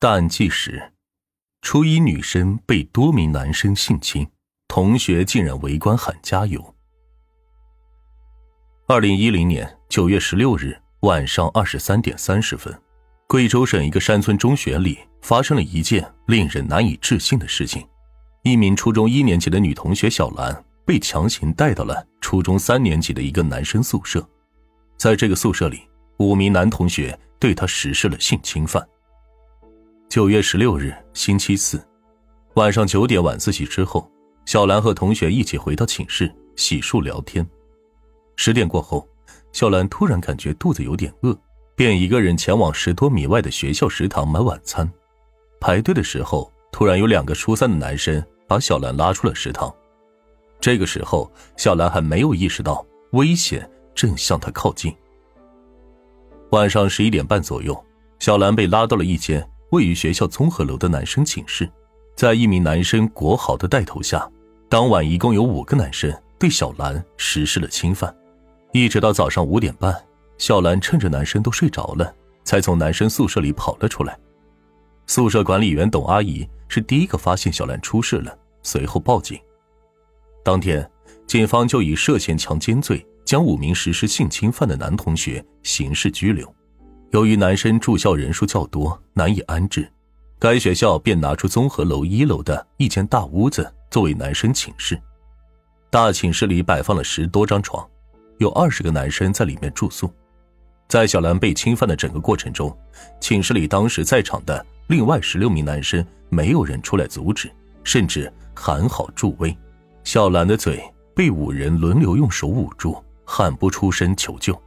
淡季时：初一女生被多名男生性侵，同学竟然围观喊加油。二零一零年九月十六日晚上二十三点三十分，贵州省一个山村中学里发生了一件令人难以置信的事情：一名初中一年级的女同学小兰被强行带到了初中三年级的一个男生宿舍，在这个宿舍里，五名男同学对她实施了性侵犯。九月十六日，星期四，晚上九点晚自习之后，小兰和同学一起回到寝室洗漱聊天。十点过后，小兰突然感觉肚子有点饿，便一个人前往十多米外的学校食堂买晚餐。排队的时候，突然有两个初三的男生把小兰拉出了食堂。这个时候，小兰还没有意识到危险正向她靠近。晚上十一点半左右，小兰被拉到了一间。位于学校综合楼的男生寝室，在一名男生国豪的带头下，当晚一共有五个男生对小兰实施了侵犯，一直到早上五点半，小兰趁着男生都睡着了，才从男生宿舍里跑了出来。宿舍管理员董阿姨是第一个发现小兰出事了，随后报警。当天，警方就以涉嫌强奸罪将五名实施性侵犯的男同学刑事拘留。由于男生住校人数较多，难以安置，该学校便拿出综合楼一楼的一间大屋子作为男生寝室。大寝室里摆放了十多张床，有二十个男生在里面住宿。在小兰被侵犯的整个过程中，寝室里当时在场的另外十六名男生没有人出来阻止，甚至喊好助威。小兰的嘴被五人轮流用手捂住，喊不出声求救。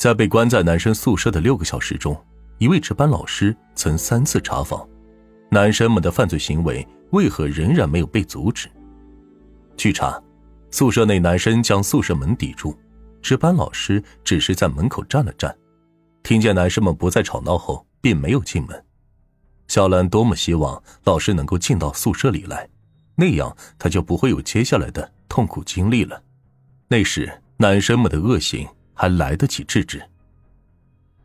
在被关在男生宿舍的六个小时中，一位值班老师曾三次查访，男生们的犯罪行为为何仍然没有被阻止？据查，宿舍内男生将宿舍门抵住，值班老师只是在门口站了站，听见男生们不再吵闹后，并没有进门。小兰多么希望老师能够进到宿舍里来，那样他就不会有接下来的痛苦经历了。那时男生们的恶行。还来得及制止。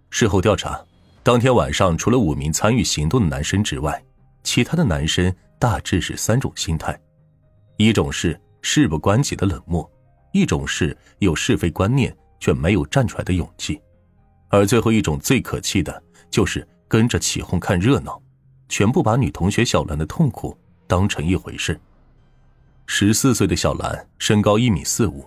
事后调查，当天晚上除了五名参与行动的男生之外，其他的男生大致是三种心态：一种是事不关己的冷漠，一种是有是非观念却没有站出来的勇气，而最后一种最可气的就是跟着起哄看热闹，全部把女同学小兰的痛苦当成一回事。十四岁的小兰身高一米四五。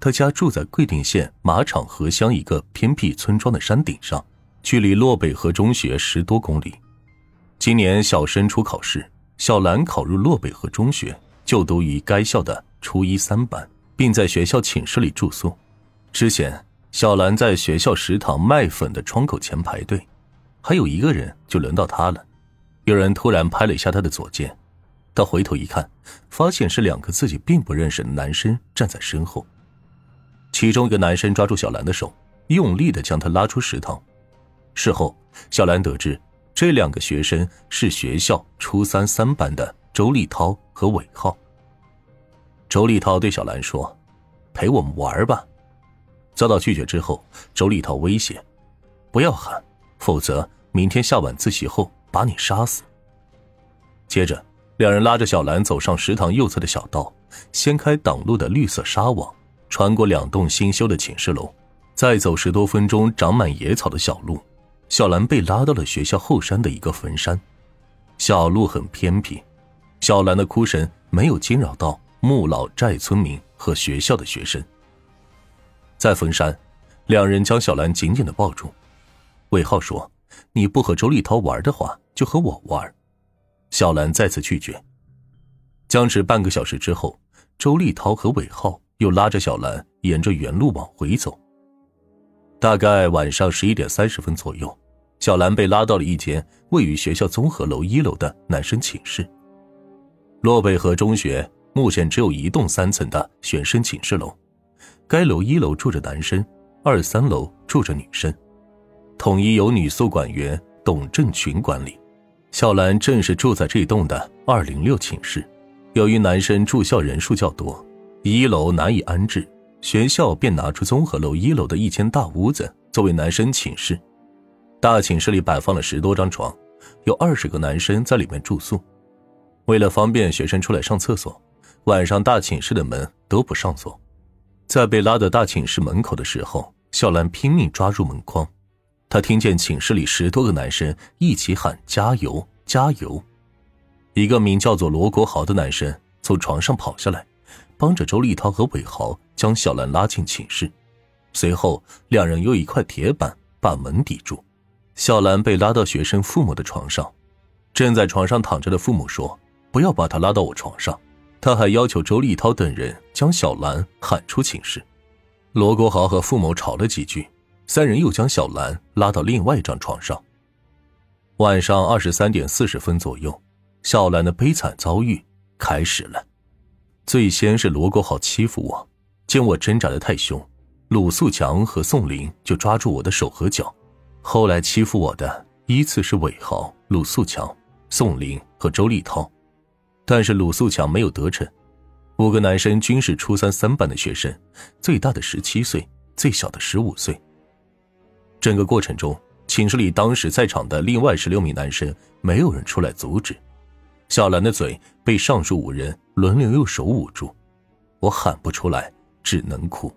他家住在贵定县马场河乡一个偏僻村庄的山顶上，距离洛北河中学十多公里。今年小升初考试，小兰考入洛北河中学，就读于该校的初一三班，并在学校寝室里住宿。之前，小兰在学校食堂卖粉的窗口前排队，还有一个人就轮到他了。有人突然拍了一下他的左肩，他回头一看，发现是两个自己并不认识的男生站在身后。其中一个男生抓住小兰的手，用力的将她拉出食堂。事后，小兰得知这两个学生是学校初三三班的周立涛和韦浩。周立涛对小兰说：“陪我们玩吧。”遭到拒绝之后，周立涛威胁：“不要喊，否则明天下晚自习后把你杀死。”接着，两人拉着小兰走上食堂右侧的小道，掀开挡路的绿色纱网。穿过两栋新修的寝室楼，再走十多分钟长满野草的小路，小兰被拉到了学校后山的一个坟山。小路很偏僻，小兰的哭声没有惊扰到穆老寨村民和学校的学生。在坟山，两人将小兰紧紧的抱住。韦浩说：“你不和周立涛玩的话，就和我玩。”小兰再次拒绝。僵持半个小时之后，周立涛和韦浩。又拉着小兰沿着原路往回走。大概晚上十一点三十分左右，小兰被拉到了一间位于学校综合楼一楼的男生寝室。洛北河中学目前只有一栋三层的学生寝室楼，该楼一楼住着男生，二三楼住着女生，统一由女宿管员董正群管理。小兰正是住在这栋的二零六寝室，由于男生住校人数较多。一楼难以安置，学校便拿出综合楼一楼的一间大屋子作为男生寝室。大寝室里摆放了十多张床，有二十个男生在里面住宿。为了方便学生出来上厕所，晚上大寝室的门都不上锁。在被拉到大寝室门口的时候，小兰拼命抓住门框。她听见寝室里十多个男生一起喊“加油，加油”。一个名叫做罗国豪的男生从床上跑下来，帮着周立涛和伟豪将小兰拉进寝室。随后，两人用一块铁板把门抵住。小兰被拉到学生父母的床上，正在床上躺着的父母说：“不要把她拉到我床上。”他还要求周立涛等人将小兰喊出寝室。罗国豪和父母吵了几句，三人又将小兰拉到另外一张床上。晚上二十三点四十分左右，小兰的悲惨遭遇开始了。最先是罗国豪欺负我，见我挣扎的太凶，鲁素强和宋林就抓住我的手和脚。后来欺负我的依次是韦豪、鲁素强、宋林和周立涛。但是鲁素强没有得逞，五个男生均是初三三班的学生，最大的十七岁，最小的十五岁。整个过程中，寝室里当时在场的另外十六名男生没有人出来阻止，小兰的嘴被上述五人轮流用手捂住，我喊不出来，只能哭。